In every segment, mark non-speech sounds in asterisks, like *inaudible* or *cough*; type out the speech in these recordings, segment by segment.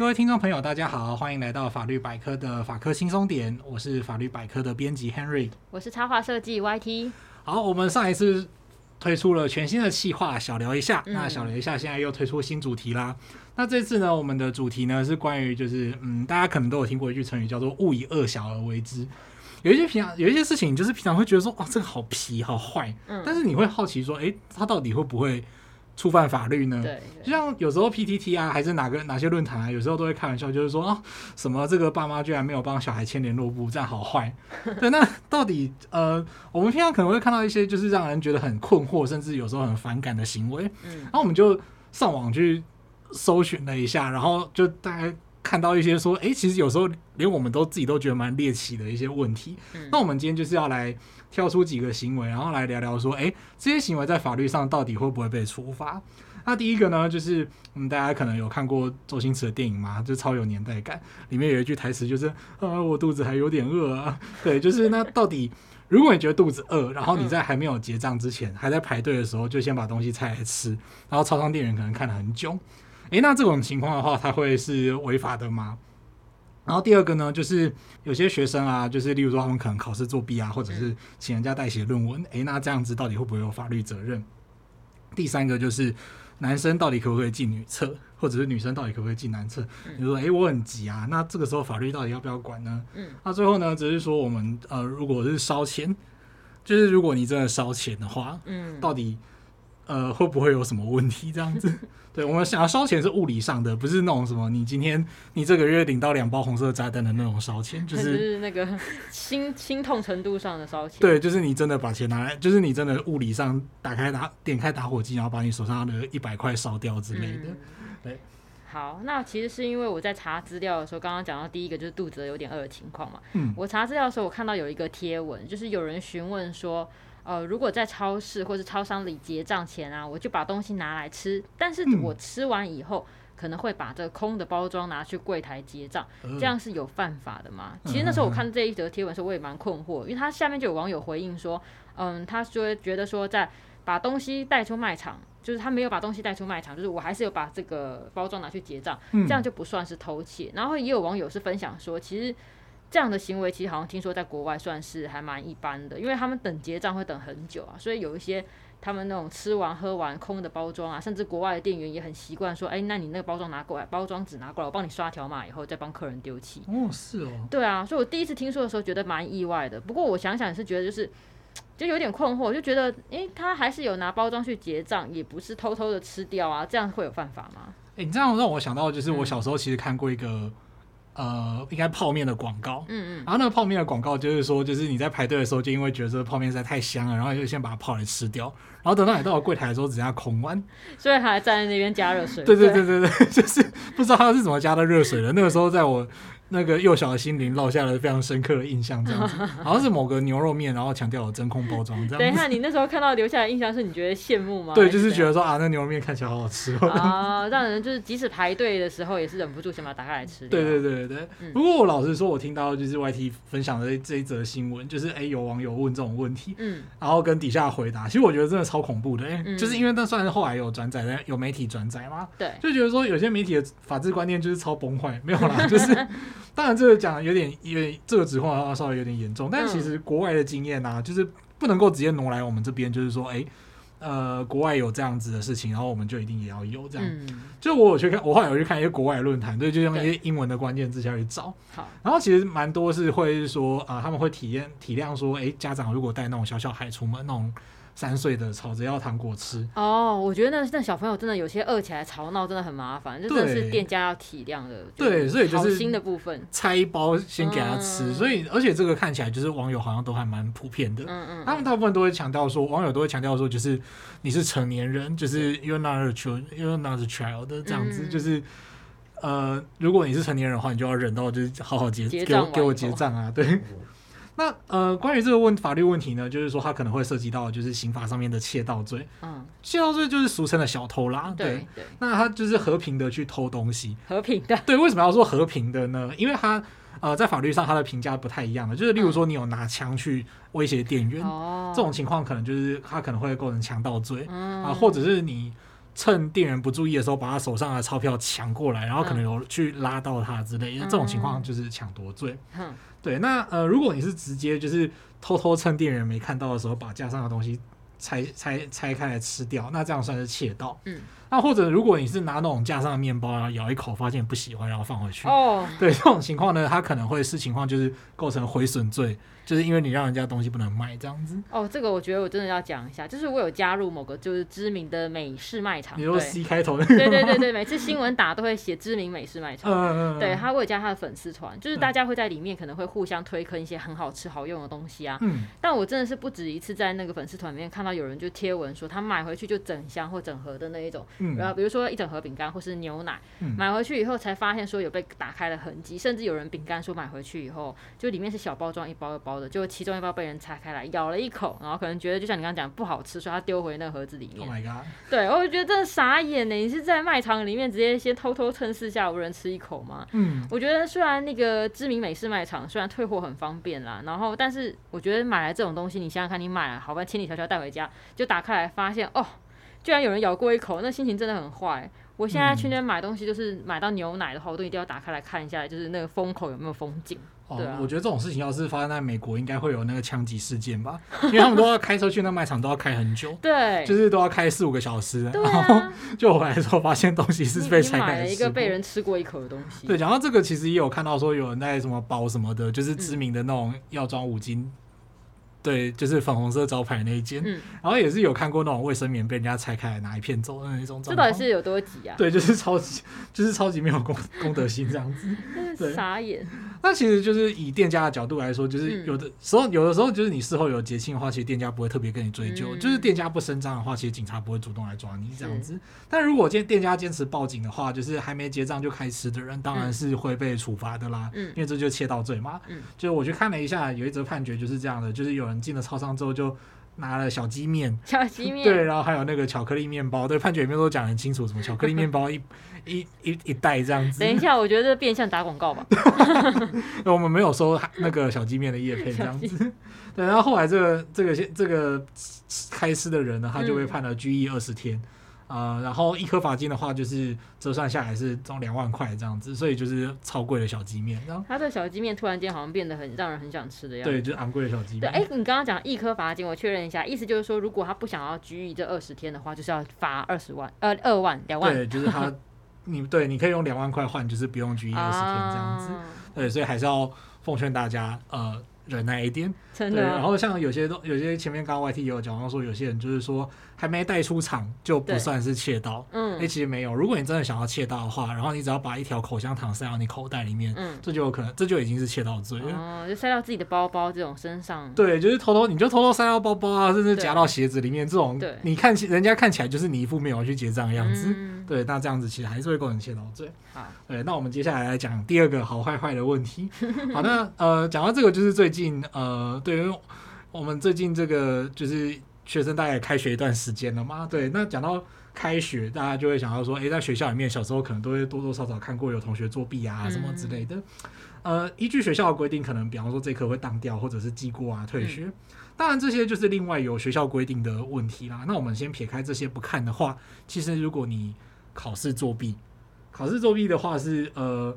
各位听众朋友，大家好，欢迎来到法律百科的法科轻松点，我是法律百科的编辑 Henry，我是插画设计 YT。好，我们上一次推出了全新的企划，小聊一下。嗯、那小聊一下，现在又推出新主题啦。那这次呢，我们的主题呢是关于，就是嗯，大家可能都有听过一句成语，叫做“勿以恶小而为之”。有一些平常有一些事情，就是平常会觉得说，哇，这个好皮好坏，嗯，但是你会好奇说，哎、欸，他到底会不会？触犯法律呢？对，就像有时候 PTT 啊，还是哪个哪些论坛啊，有时候都会开玩笑，就是说啊，什么这个爸妈居然没有帮小孩签联络簿，这样好坏。*laughs* 对，那到底呃，我们平常可能会看到一些就是让人觉得很困惑，甚至有时候很反感的行为。嗯，然后我们就上网去搜寻了一下，然后就大概看到一些说，哎、欸，其实有时候连我们都自己都觉得蛮猎奇的一些问题。嗯，那我们今天就是要来。挑出几个行为，然后来聊聊说，哎，这些行为在法律上到底会不会被处罚？那第一个呢，就是嗯，大家可能有看过周星驰的电影嘛，就超有年代感。里面有一句台词就是，啊，我肚子还有点饿啊。*laughs* 对，就是那到底，如果你觉得肚子饿，然后你在还没有结账之前，还在排队的时候，就先把东西拆来吃，然后超商店员可能看了很久，哎，那这种情况的话，它会是违法的吗？然后第二个呢，就是有些学生啊，就是例如说他们可能考试作弊啊，或者是请人家代写论文，诶，那这样子到底会不会有法律责任？第三个就是男生到底可不可以进女厕，或者是女生到底可不可以进男厕？你说，诶，我很急啊，那这个时候法律到底要不要管呢？嗯，那最后呢，只是说我们呃，如果是烧钱，就是如果你真的烧钱的话，嗯，到底呃会不会有什么问题？这样子。*laughs* 对，我们想要烧钱是物理上的，不是那种什么你今天你这个月领到两包红色炸弹的那种烧钱，*laughs* 就是，是那个 *laughs* 心心痛程度上的烧钱。对，就是你真的把钱拿来，就是你真的物理上打开打点开打火机，然后把你手上的一百块烧掉之类的。嗯、对，好，那其实是因为我在查资料的时候，刚刚讲到第一个就是肚子有点饿的情况嘛。嗯，我查资料的时候，我看到有一个贴文，就是有人询问说。呃，如果在超市或是超商里结账前啊，我就把东西拿来吃，但是我吃完以后，嗯、可能会把这个空的包装拿去柜台结账，呃、这样是有犯法的吗？其实那时候我看这一则贴文的时候，我也蛮困惑，因为他下面就有网友回应说，嗯，他说觉得说在把东西带出卖场，就是他没有把东西带出卖场，就是我还是有把这个包装拿去结账，嗯、这样就不算是偷窃。然后也有网友是分享说，其实。这样的行为其实好像听说在国外算是还蛮一般的，因为他们等结账会等很久啊，所以有一些他们那种吃完喝完空的包装啊，甚至国外的店员也很习惯说，哎，那你那个包装拿过来，包装纸拿过来，我帮你刷条码以后再帮客人丢弃。哦，是哦。对啊，所以我第一次听说的时候觉得蛮意外的，不过我想想也是觉得就是就有点困惑，就觉得，哎，他还是有拿包装去结账，也不是偷偷的吃掉啊，这样会有犯法吗？哎，你这样让我想到就是我小时候其实看过一个。嗯呃，应该泡面的广告，嗯嗯，然后那个泡面的广告就是说，就是你在排队的时候，就因为觉得这个泡面实在太香了，然后就先把它泡来吃掉，然后等到你到了柜台的时候，只剩下空碗，所以还站在那边加热水。对对对对对，就是不知道他是怎么加的热水的。那个时候在我。那个幼小的心灵烙下了非常深刻的印象，这样子，*laughs* 好像是某个牛肉面，然后强调有真空包装，这样子。等一下，你那时候看到留下的印象是你觉得羡慕吗？对，就是觉得说啊，那牛肉面看起来好好吃哦。啊，让人就是即使排队的时候也是忍不住想把它打开来吃。对对对对，嗯、不过我老实说，我听到就是 YT 分享的这一则新闻，就是哎、欸，有网友问这种问题，嗯，然后跟底下回答，其实我觉得真的超恐怖的，哎、欸，嗯、就是因为那算是后来有转载的，有媒体转载嘛，对，就觉得说有些媒体的法治观念就是超崩坏，没有啦，就是。*laughs* 当然，这个讲有点，因为这个指控稍微有点严重，但其实国外的经验啊，就是不能够直接挪来我们这边，就是说，哎，呃，国外有这样子的事情，然后我们就一定也要有这样。就我有去看，我后来有去看一些国外论坛，对，就用一些英文的关键字下去找。好，然后其实蛮多是会说啊，他们会体验体谅说，哎，家长如果带那种小小孩出门那种。三岁的吵着要糖果吃哦，我觉得那那小朋友真的有些饿起来吵闹真的很麻烦，这真的是店家要体谅的。对，所以就是新的部分拆一包先给他吃，嗯、所以而且这个看起来就是网友好像都还蛮普遍的。嗯嗯，嗯他们大部分都会强调说，网友都会强调说，就是你是成年人，就是 you're not a child，you're not a child 这样子，嗯、就是呃，如果你是成年人的话，你就要忍到就是好好结结给我给我结账啊，对。那呃，关于这个问法律问题呢，就是说它可能会涉及到就是刑法上面的窃盗罪。嗯，窃盗罪就是俗称的小偷啦。对对。对那他就是和平的去偷东西。和平的。对，为什么要说和平的呢？因为他呃，在法律上他的评价不太一样的，就是例如说你有拿枪去威胁店员，嗯、这种情况可能就是他可能会构成强盗罪。嗯。啊，或者是你趁店员不注意的时候，把他手上的钞票抢过来，然后可能有去拉到他之类的，嗯、这种情况就是抢夺罪。嗯、对。那呃，如果你是直接就是偷偷趁店员没看到的时候，把架上的东西拆拆拆开来吃掉，那这样算是窃盗。嗯。那或者如果你是拿那种架上的面包，然后咬一口，发现不喜欢，然后放回去。哦。对，这种情况呢，它可能会视情况就是构成毁损罪。就是因为你让人家东西不能卖这样子哦，这个我觉得我真的要讲一下，就是我有加入某个就是知名的美式卖场，比如 C 开头的，对对对对，每次新闻打都会写知名美式卖场，嗯嗯对，他会加他的粉丝团，就是大家会在里面可能会互相推坑一些很好吃好用的东西啊，嗯，但我真的是不止一次在那个粉丝团里面看到有人就贴文说他买回去就整箱或整盒的那一种，嗯，然后比如说一整盒饼干或是牛奶，嗯，买回去以后才发现说有被打开的痕迹，甚至有人饼干说买回去以后就里面是小包装一包一包的，就其中一包。被人拆开来咬了一口，*laughs* 然后可能觉得就像你刚刚讲不好吃，所以他丢回那个盒子里面。Oh my god！对，我觉得真的傻眼呢。你是在卖场里面直接先偷偷趁四下无人吃一口吗？嗯，我觉得虽然那个知名美式卖场虽然退货很方便啦，然后但是我觉得买来这种东西，你想想看，你买了好吧，千里迢迢带回家，就打开来发现哦，居然有人咬过一口，那心情真的很坏。我现在去那边买东西，就是买到牛奶的话，我都一定要打开来看一下，就是那个封口有没有封紧。哦，啊、我觉得这种事情要是发生在美国，应该会有那个枪击事件吧？因为他们都要开车去那卖场，都要开很久，*laughs* 对，就是都要开四五个小时。啊、然后就回来之后发现东西是被拆开。买了一个被人吃过一口的东西。对，然后这个其实也有看到说有人在什么包什么的，就是知名的那种药妆五金。对，就是粉红色招牌那一间，嗯、然后也是有看过那种卫生棉被人家拆开来拿一片走的那种。这到底是有多急啊？对，就是超级，*laughs* 就是超级没有公公德心这样子。*laughs* 对，傻眼。那其实就是以店家的角度来说，就是有的时候，嗯、有的时候就是你事后有结清的话，其实店家不会特别跟你追究。嗯、就是店家不声张的话，其实警察不会主动来抓你这样子。但如果今天店家坚持报警的话，就是还没结账就开吃的人，当然是会被处罚的啦。嗯、因为这就是窃盗罪嘛。嗯。就我去看了一下，有一则判决就是这样的，就是有人进了超商之后就拿了小鸡面，小鸡面 *laughs* 对，然后还有那个巧克力面包，对，判决里面都讲很清楚，什么巧克力面包一。*laughs* 一一一袋这样子。等一下，我觉得这变相打广告吧。*laughs* 我们没有收那个小鸡面的叶片这样子。鸡对，然后后来这个这个这个开司的人呢，他就被判了拘役二十天呃，然后一颗罚金的话，就是折算下来是中两万块这样子，所以就是超贵的小鸡面。然后他的小鸡面突然间好像变得很让人很想吃的样子。对，就是昂贵的小鸡面。对，哎，你刚刚讲一颗罚金，我确认一下，意思就是说，如果他不想要拘役这二十天的话，就是要罚二十万，呃，二万两万。对，就是他。*laughs* 你对，你可以用两万块换，就是不用拘役二十天这样子。啊、对，所以还是要奉劝大家，呃，忍耐一点。真的。对，然后像有些都有些前面刚刚 YT 也有讲到说，有些人就是说。还没带出场就不算是窃盗，嗯，哎，其实没有。如果你真的想要窃盗的话，然后你只要把一条口香糖塞到你口袋里面，嗯，这就有可能，这就已经是窃盗罪了。哦，就塞到自己的包包这种身上。对，就是偷偷，你就偷偷塞到包包啊，甚至夹到鞋子里面，这种，对，你看起人家看起来就是你一副没有去结账的样子，对，那这样子其实还是会构成窃盗罪。啊，对，那我们接下来来讲第二个好坏坏的问题。好，那呃，讲到这个就是最近呃，对于我们最近这个就是。学生大概开学一段时间了嘛？对，那讲到开学，大家就会想到说，诶、欸，在学校里面，小时候可能都会多多少少看过有同学作弊啊，什么之类的。嗯、呃，依据学校的规定，可能比方说这科会当掉，或者是记过啊、退学。嗯、当然，这些就是另外有学校规定的问题啦。那我们先撇开这些不看的话，其实如果你考试作弊，考试作弊的话是呃。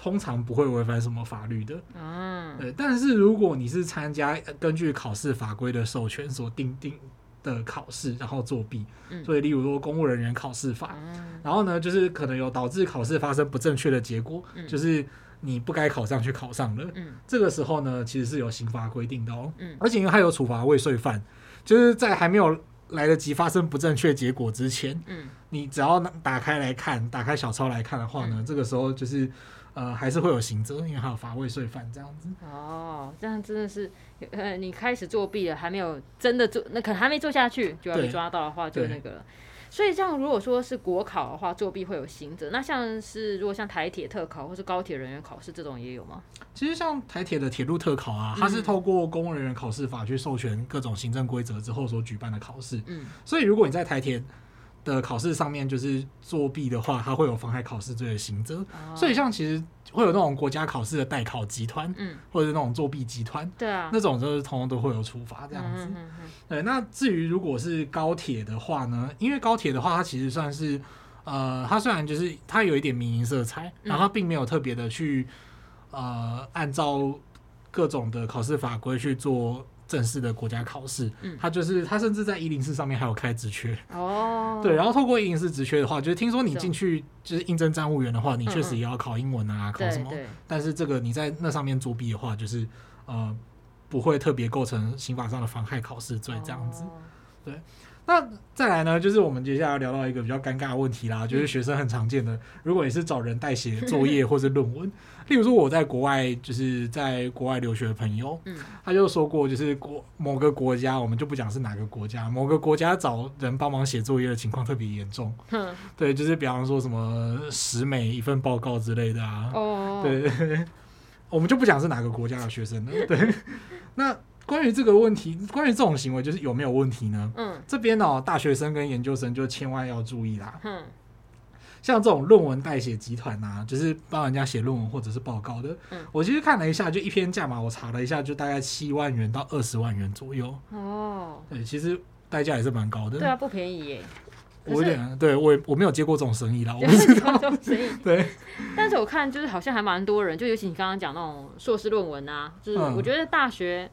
通常不会违反什么法律的，嗯，对。但是如果你是参加根据考试法规的授权所订定的考试，然后作弊，嗯，所以例如说公务人员考试法，嗯，然后呢，就是可能有导致考试发生不正确的结果，嗯，就是你不该考上去考上了，嗯，这个时候呢，其实是有刑法规定的哦，嗯，而且因为它有处罚未遂犯，就是在还没有来得及发生不正确结果之前，嗯，你只要打开来看，打开小抄来看的话呢，嗯，这个时候就是。呃，还是会有刑责，因为还有罚未遂犯这样子。哦，这样真的是，呃，你开始作弊了，还没有真的做，那可能还没做下去，就要被抓到的话，就那个了。所以，这样如果说是国考的话，作弊会有刑责。那像是如果像台铁特考或是高铁人员考试这种也有吗？其实像台铁的铁路特考啊，它是透过公务人员考试法去授权各种行政规则之后所举办的考试。嗯，所以如果你在台铁的考试上面就是作弊的话，它会有妨害考试罪的刑责。所以像其实会有那种国家考试的代考集团，嗯，或者是那种作弊集团，对啊，那种就是通通都会有处罚这样子。对，那至于如果是高铁的话呢？因为高铁的话，它其实算是呃，它虽然就是它有一点民营色彩，然后它并没有特别的去呃按照各种的考试法规去做。正式的国家考试，嗯，他就是他甚至在一零四上面还有开职缺。哦，*laughs* 对，然后透过一零四职缺的话，就是听说你进去就是应征站务员的话，你确实也要考英文啊，考什么？但是这个你在那上面作弊的话，就是呃不会特别构成刑法上的妨害考试罪这样子，对。那再来呢，就是我们接下来要聊到一个比较尴尬的问题啦，就是学生很常见的，如果你是找人代写作 *laughs* 业或是论文，例如说我在国外就是在国外留学的朋友，他就说过，就是国某个国家，我们就不讲是哪个国家，某个国家找人帮忙写作业的情况特别严重，对，就是比方说什么十美一份报告之类的啊，哦。对对，*laughs* 我们就不讲是哪个国家的学生了，对，*laughs* 那。关于这个问题，关于这种行为，就是有没有问题呢？嗯，这边哦，大学生跟研究生就千万要注意啦。嗯，像这种论文代写集团啊，就是帮人家写论文或者是报告的。嗯，我其实看了一下，就一篇价码，我查了一下，就大概七万元到二十万元左右。哦，对，其实代价也是蛮高的。对啊，不便宜耶。我有点，对我我没有接过这种生意啦，*laughs* 我不知道。对，但是我看就是好像还蛮多人，就尤其你刚刚讲那种硕士论文啊，就是我觉得大学。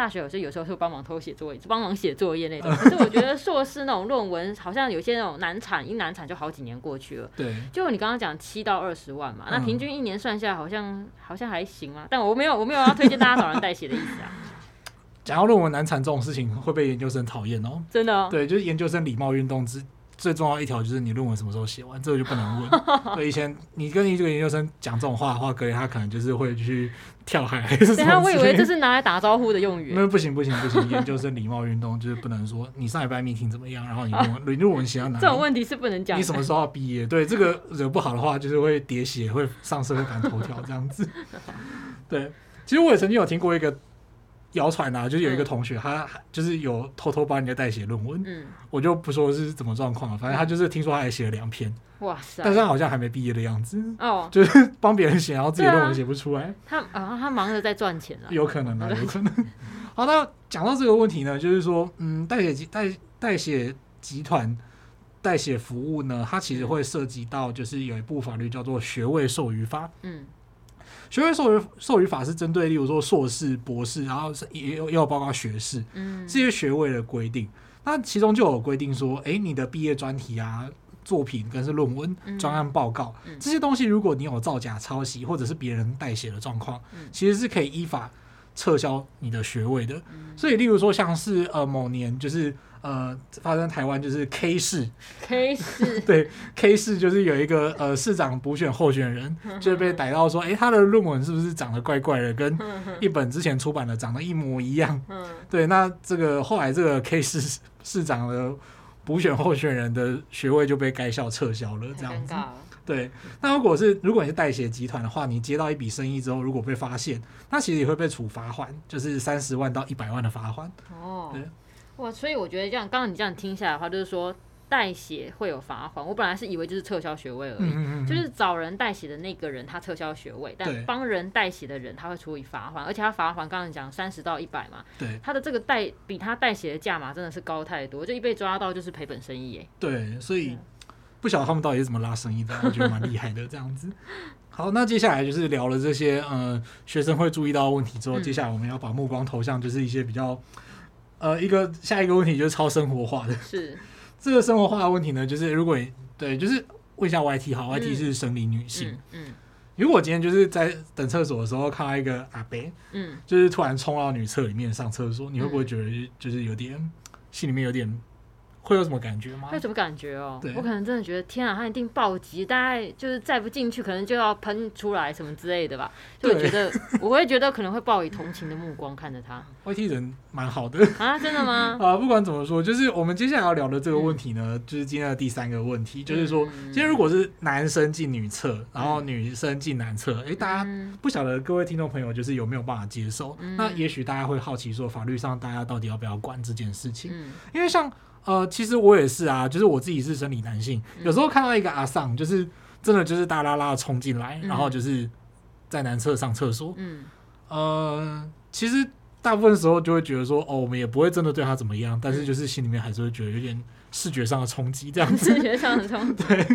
大学有时有时候会帮忙偷写作业，帮忙写作业那种。可是我觉得硕士那种论文，好像有些那种难产，一难产就好几年过去了。*laughs* 对，就你刚刚讲七到二十万嘛，那平均一年算下来好像好像还行啊。但我没有我没有要推荐大家找人代写的意思啊。讲到论文难产这种事情，会被研究生讨厌哦。真的哦？对，就是研究生礼貌运动之。最重要一条就是你论文什么时候写完，这个就不能问。*laughs* 对，以前你跟一个研究生讲这种话的话，可能他可能就是会去跳海还是什么。等下，我以为这是拿来打招呼的用语。那不行不行不行，研究生礼貌运动就是不能说你上礼拜 meeting 怎么样，然后你论文论文写到哪里。*laughs* 这种问题是不能讲。你什么时候要毕业？对，这个惹不好的话，就是会喋血，会上社会版头条这样子。*laughs* 对，其实我也曾经有听过一个。谣传啊，就是有一个同学，嗯、他就是有偷偷帮人家代写论文，嗯，我就不说是怎么状况了，反正他就是听说他还写了两篇，哇塞，但是他好像还没毕业的样子，哦，就是帮别人写，然后自己论文写不出来，他啊，他忙着在赚钱了，有可能啊，有可能。*laughs* 好，那讲到这个问题呢，就是说，嗯，代写集代代写集团代写服务呢，它其实会涉及到，就是有一部法律叫做学位授予法，嗯。学位授予授予法是针对，例如说硕士、博士，然后也有也有包括学士，嗯，这些学位的规定。那其中就有规定说，哎，你的毕业专题啊、作品跟是论文、专案报告这些东西，如果你有造假、抄袭或者是别人代写的状况，其实是可以依法撤销你的学位的。所以，例如说像是呃某年就是。呃，发生台湾就是 K 市，K 市对 K 市就是有一个呃市长补选候选人就被逮到说，哎、欸，他的论文是不是长得怪怪的，跟一本之前出版的长得一模一样？对，那这个后来这个 K 市市长的补选候选人的学位就被该校撤销了，这样子。对，那如果是如果你是代写集团的话，你接到一笔生意之后，如果被发现，那其实也会被处罚款，就是三十万到一百万的罚款。哦，对。哇，所以我觉得这样，刚刚你这样听下来的话，就是说代写会有罚款。我本来是以为就是撤销学位而已，嗯嗯嗯，就是找人代写的那个人他撤销学位，但帮人代写的人他会处以罚款，而且他罚款刚刚讲三十到一百嘛，对，他的这个代比他代写的价码真的是高太多，就一被抓到就是赔本生意耶。对，所以不晓得他们到底是怎么拉生意的，我觉得蛮厉害的这样子。*laughs* 好，那接下来就是聊了这些呃学生会注意到的问题之后，嗯、接下来我们要把目光投向就是一些比较。呃，一个下一个问题就是超生活化的，是。*laughs* 这个生活化的问题呢，就是如果你对，就是问一下 YT 好，嗯，YT 是生理女性，嗯，嗯，如果今天就是在等厕所的时候看到一个阿伯，嗯，就是突然冲到女厕里面上厕所，你会不会觉得就是有点心里面有点？会有什么感觉吗？会有什么感觉哦？对我可能真的觉得天啊，他一定暴击，大概就是再不进去，可能就要喷出来什么之类的吧。就我觉得，我会觉得可能会抱以同情的目光看着他。*laughs* YT 人蛮好的啊，真的吗？*laughs* 啊，不管怎么说，就是我们接下来要聊的这个问题呢，嗯、就是今天的第三个问题，就是说，今天如果是男生进女厕，然后女生进男厕，哎、欸，大家不晓得各位听众朋友就是有没有办法接受？嗯、那也许大家会好奇说，法律上大家到底要不要管这件事情？嗯、因为像。呃，其实我也是啊，就是我自己是生理男性，嗯、有时候看到一个阿桑，就是真的就是大拉拉的冲进来，嗯、然后就是在男厕上厕所。嗯，呃，其实大部分时候就会觉得说，哦，我们也不会真的对他怎么样，但是就是心里面还是会觉得有点视觉上的冲击，这样 *laughs* 子。视觉上的冲击。对，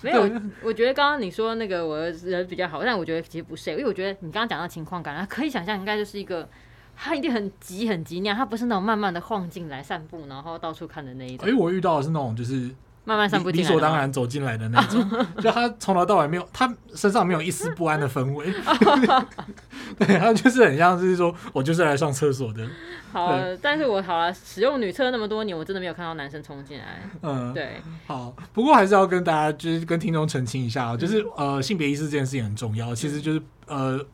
没有，我觉得刚刚你说那个我人比较好，但我觉得其实不是，因为我觉得你刚刚讲到情况感，可以想象应该就是一个。他一定很急很急那样，他不是那种慢慢的晃进来散步，然后到处看的那一种。哎，我遇到的是那种就是慢慢散步，理所当然走进来的那种，*laughs* 就他从头到尾没有，他身上没有一丝不安的氛围。*laughs* 对，他就是很像是说，我就是来上厕所的。好，但是我好了，使用女厕那么多年，我真的没有看到男生冲进来。嗯，对。好，不过还是要跟大家就是跟听众澄清一下，就是呃性别意识这件事情很重要，其实就是呃。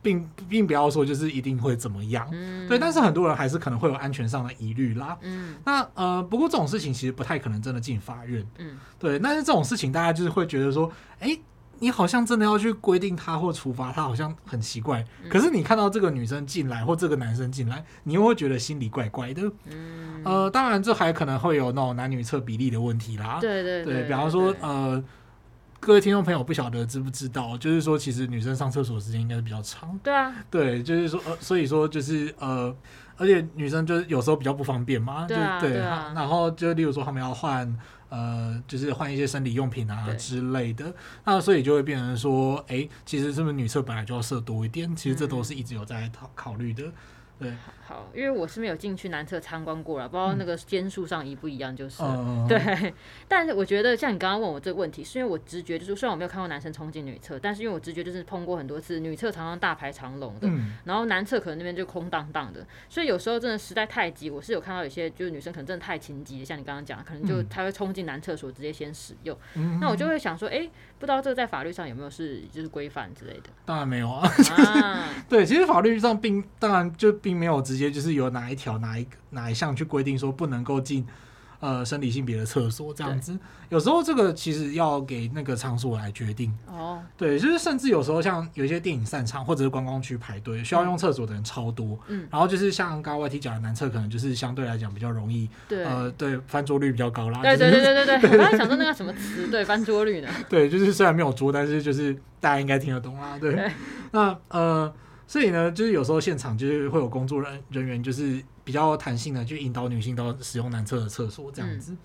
并并不要说就是一定会怎么样，嗯、对，但是很多人还是可能会有安全上的疑虑啦。嗯，那呃，不过这种事情其实不太可能真的进法院。嗯，对，但是这种事情大家就是会觉得说，哎、欸，你好像真的要去规定他或处罚他，好像很奇怪。嗯、可是你看到这个女生进来或这个男生进来，你又会觉得心里怪怪的。嗯，呃，当然这还可能会有那种男女厕比例的问题啦。对对对，对，比方说呃。各位听众朋友，不晓得知不知道，就是说，其实女生上厕所时间应该是比较长。对啊，对，就是说，呃，所以说，就是呃，而且女生就是有时候比较不方便嘛，对啊，就对，对啊，然后就例如说，他们要换呃，就是换一些生理用品啊之类的，那所以就会变成说，哎、欸，其实是不是女厕本来就要设多一点？其实这都是一直有在考考虑的。对，好，因为我是没有进去男厕参观过了，不知道那个间数上一不一样，就是、嗯、对。但是我觉得，像你刚刚问我这个问题，是因为我直觉就是，虽然我没有看过男生冲进女厕，但是因为我直觉就是碰过很多次，女厕常常大排长龙的，嗯、然后男厕可能那边就空荡荡的，所以有时候真的实在太急，我是有看到有些就是女生可能真的太情急，像你刚刚讲，可能就她会冲进男厕所直接先使用，嗯、那我就会想说，哎、欸，不知道这个在法律上有没有是就是规范之类的？当然没有啊，啊。*laughs* 对，其实法律上并当然就并没有直接就是有哪一条哪一个哪一项去规定说不能够进呃生理性别的厕所这样子，有时候这个其实要给那个场所来决定哦。对，就是甚至有时候像有一些电影散场或者是观光区排队需要用厕所的人超多，嗯，然后就是像刚刚 YT 讲的男厕可能就是相对来讲比较容易，对，呃，对，翻桌率比较高啦。对对对对对对，*laughs* 我刚才想说那个什么词，对，翻桌率呢？对，就是虽然没有桌，但是就是大家应该听得懂啦。对，对那呃。所以呢，就是有时候现场就是会有工作人人员，就是比较弹性的去引导女性到使用男厕的厕所这样子。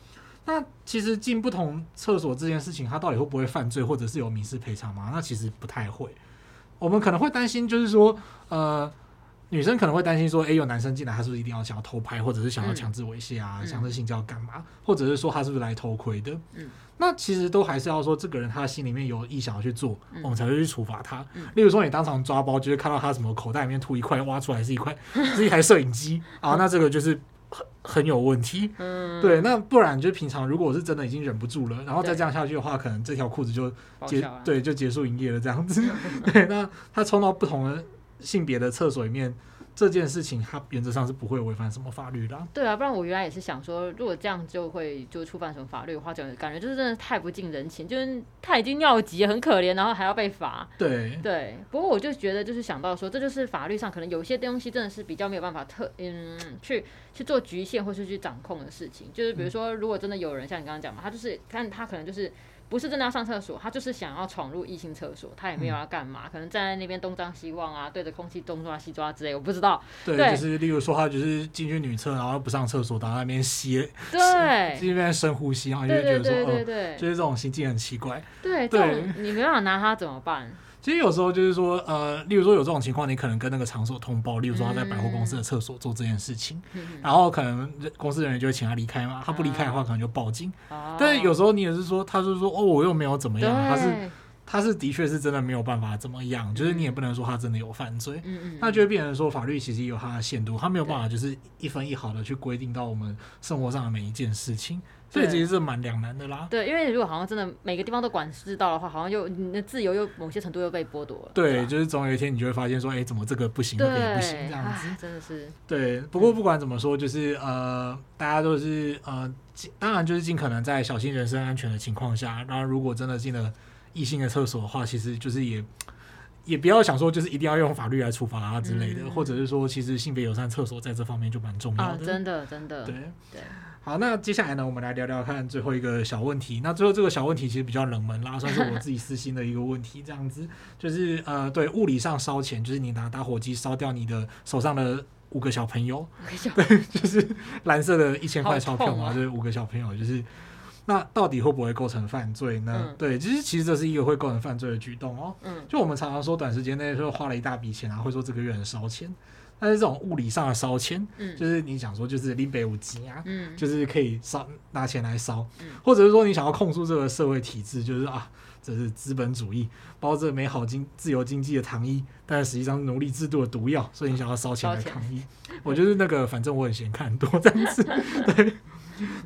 那其实进不同厕所这件事情，他到底会不会犯罪，或者是有民事赔偿吗？那其实不太会。我们可能会担心，就是说，呃。女生可能会担心说，哎、欸，有男生进来，他是不是一定要想要偷拍，或者是想要强制猥亵啊，嗯、强制性交干嘛，或者是说他是不是来偷窥的？嗯，那其实都还是要说，这个人他心里面有意想要去做，嗯、我们才会去处罚他。嗯、例如说，你当场抓包，就是看到他什么口袋里面吐一块，挖出来是一块，*laughs* 是一台摄影机啊，那这个就是很很有问题。嗯，对，那不然就是平常如果我是真的已经忍不住了，然后再这样下去的话，可能这条裤子就结对就结束营业了这样子。*laughs* 对，那他冲到不同的。性别的厕所里面这件事情，它原则上是不会违反什么法律的。对啊，不然我原来也是想说，如果这样就会就触犯什么法律的话，就感觉就是真的太不近人情，就是他已经尿急很可怜，然后还要被罚。对对，不过我就觉得就是想到说，这就是法律上可能有些东西真的是比较没有办法特嗯去去做局限或是去掌控的事情，就是比如说，如果真的有人像你刚刚讲嘛，他就是看他可能就是。不是真的要上厕所，他就是想要闯入异性厕所，他也没有要干嘛，嗯、可能站在那边东张西望啊，对着空气东抓西抓之类，我不知道。对，对就是例如说他就是进去女厕，然后不上厕所，然后那边吸，对，进那边深呼吸，然后就会觉得说，对对对对，就是这种心境很奇怪。对对，你没办法拿他怎么办？其实有时候就是说，呃，例如说有这种情况，你可能跟那个场所通报，例如说他在百货公司的厕所做这件事情，嗯、然后可能公司人员就会请他离开嘛，他不离开的话，可能就报警。啊、但是有时候你也是说，他是说，哦，我又没有怎么样，他是他是的确是真的没有办法怎么样，就是你也不能说他真的有犯罪，嗯、那就会变成说法律其实有它的限度，他没有办法就是一分一毫的去规定到我们生活上的每一件事情。所以其实是蛮两难的啦。对，因为如果好像真的每个地方都管制到的话，好像又你的自由又某些程度又被剥夺了。对，吧就是总有一天你就会发现说，哎、欸，怎么这个不行，那个也不行，这样子。真的是。对，不过不管怎么说，就是呃，大家都是呃，当然就是尽可能在小心人身安全的情况下，然后如果真的进了异性的厕所的话，其实就是也也不要想说就是一定要用法律来处罚啊之类的，嗯、或者是说其实性别友善厕所在这方面就蛮重要的。啊，真的真的。对对。好，那接下来呢，我们来聊聊看最后一个小问题。那最后这个小问题其实比较冷门啦，算是我自己私心的一个问题。这样子就是呃，对，物理上烧钱，就是你拿打火机烧掉你的手上的五个小朋友，*laughs* 对，就是蓝色的一千块钞票嘛，啊、就是五个小朋友，就是那到底会不会构成犯罪呢？嗯、对，其实其实这是一个会构成犯罪的举动哦。嗯，就我们常常说短时间内就花了一大笔钱啊，会说这个月很烧钱。但是这种物理上的烧钱，嗯、就是你想说就是拎北五级啊，嗯、就是可以烧拿钱来烧，嗯、或者是说你想要控诉这个社会体制，就是啊，这是资本主义包着美好经自由经济的糖衣，但是实际上是奴隶制度的毒药，所以你想要烧钱来抗议。*laughs* 我就是那个，反正我很闲看很多这样子，*laughs* 对，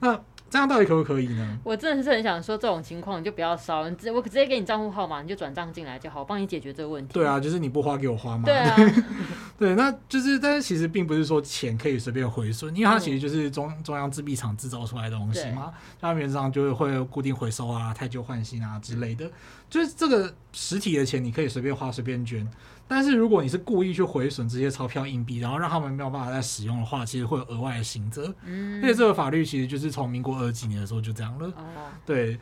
那。这样到底可不可以呢？我真的是很想说，这种情况你就不要烧，你直我直接给你账户号码，你就转账进来就好，帮你解决这个问题。对啊，就是你不花给我花嘛。对啊，*laughs* 对，那就是，但是其实并不是说钱可以随便回损，因为它其实就是中中央制币厂制造出来的东西嘛，它原则上就是会固定回收啊、太旧换新啊之类的，就是这个实体的钱你可以随便花、随便捐。但是如果你是故意去毁损这些钞票硬币，然后让他们没有办法再使用的话，其实会有额外的刑责。嗯，而且这个法律其实就是从民国二十几年的时候就这样了。哦，对，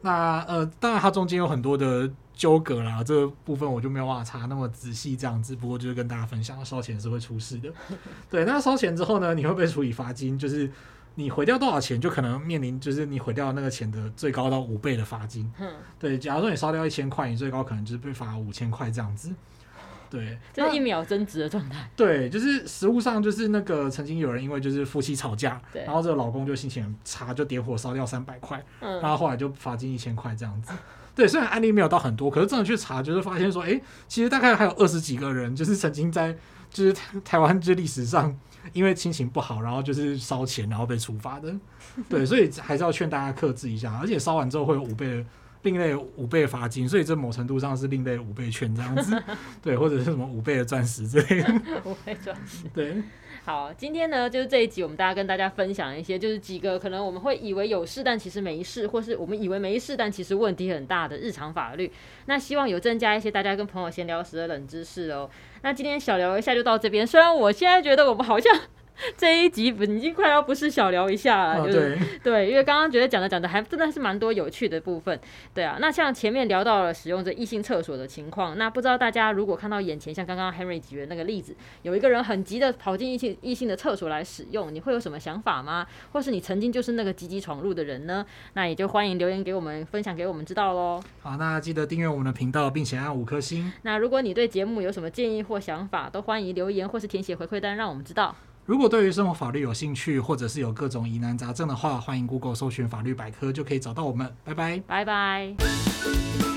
那呃，当然它中间有很多的纠葛啦，这个部分我就没有办法查那么仔细这样子。不过就是跟大家分享，烧钱是会出事的。*laughs* 对，那烧钱之后呢，你会被处以罚金，就是你毁掉多少钱，就可能面临就是你毁掉那个钱的最高到五倍的罚金。嗯，对，假如说你烧掉一千块，你最高可能就是被罚五千块这样子。对，就是一秒增值的状态。对，就是实物上就是那个曾经有人因为就是夫妻吵架，然后这个老公就心情很差，就点火烧掉三百块，嗯，然后后来就罚金一千块这样子。对，虽然案例没有到很多，可是真的去查，就是发现说，哎，其实大概还有二十几个人，就是曾经在 *laughs* 就是台湾这历史上因为心情不好，然后就是烧钱，然后被处罚的。*laughs* 对，所以还是要劝大家克制一下，而且烧完之后会有五倍的。另类五倍罚金，所以这某程度上是另类五倍券这样子，*laughs* 对，或者是什么五倍的钻石之类的。五倍钻石。对，好，今天呢就是这一集，我们大家跟大家分享一些，就是几个可能我们会以为有事，但其实没事，或是我们以为没事，但其实问题很大的日常法律。那希望有增加一些大家跟朋友闲聊时的冷知识哦。那今天小聊一下就到这边，虽然我现在觉得我们好像。*laughs* 这一集已经快要不是小聊一下了，就是、哦、对，对，因为刚刚觉得讲的讲的还真的是蛮多有趣的部分，对啊。那像前面聊到了使用这异性厕所的情况，那不知道大家如果看到眼前像刚刚 Henry 举的那个例子，有一个人很急的跑进异性异性的厕所来使用，你会有什么想法吗？或是你曾经就是那个急急闯入的人呢？那也就欢迎留言给我们分享给我们知道喽。好，那记得订阅我们的频道，并且按五颗星。那如果你对节目有什么建议或想法，都欢迎留言或是填写回馈单，让我们知道。如果对于生活法律有兴趣，或者是有各种疑难杂症的话，欢迎 Google 搜寻法律百科，就可以找到我们。拜拜，拜拜。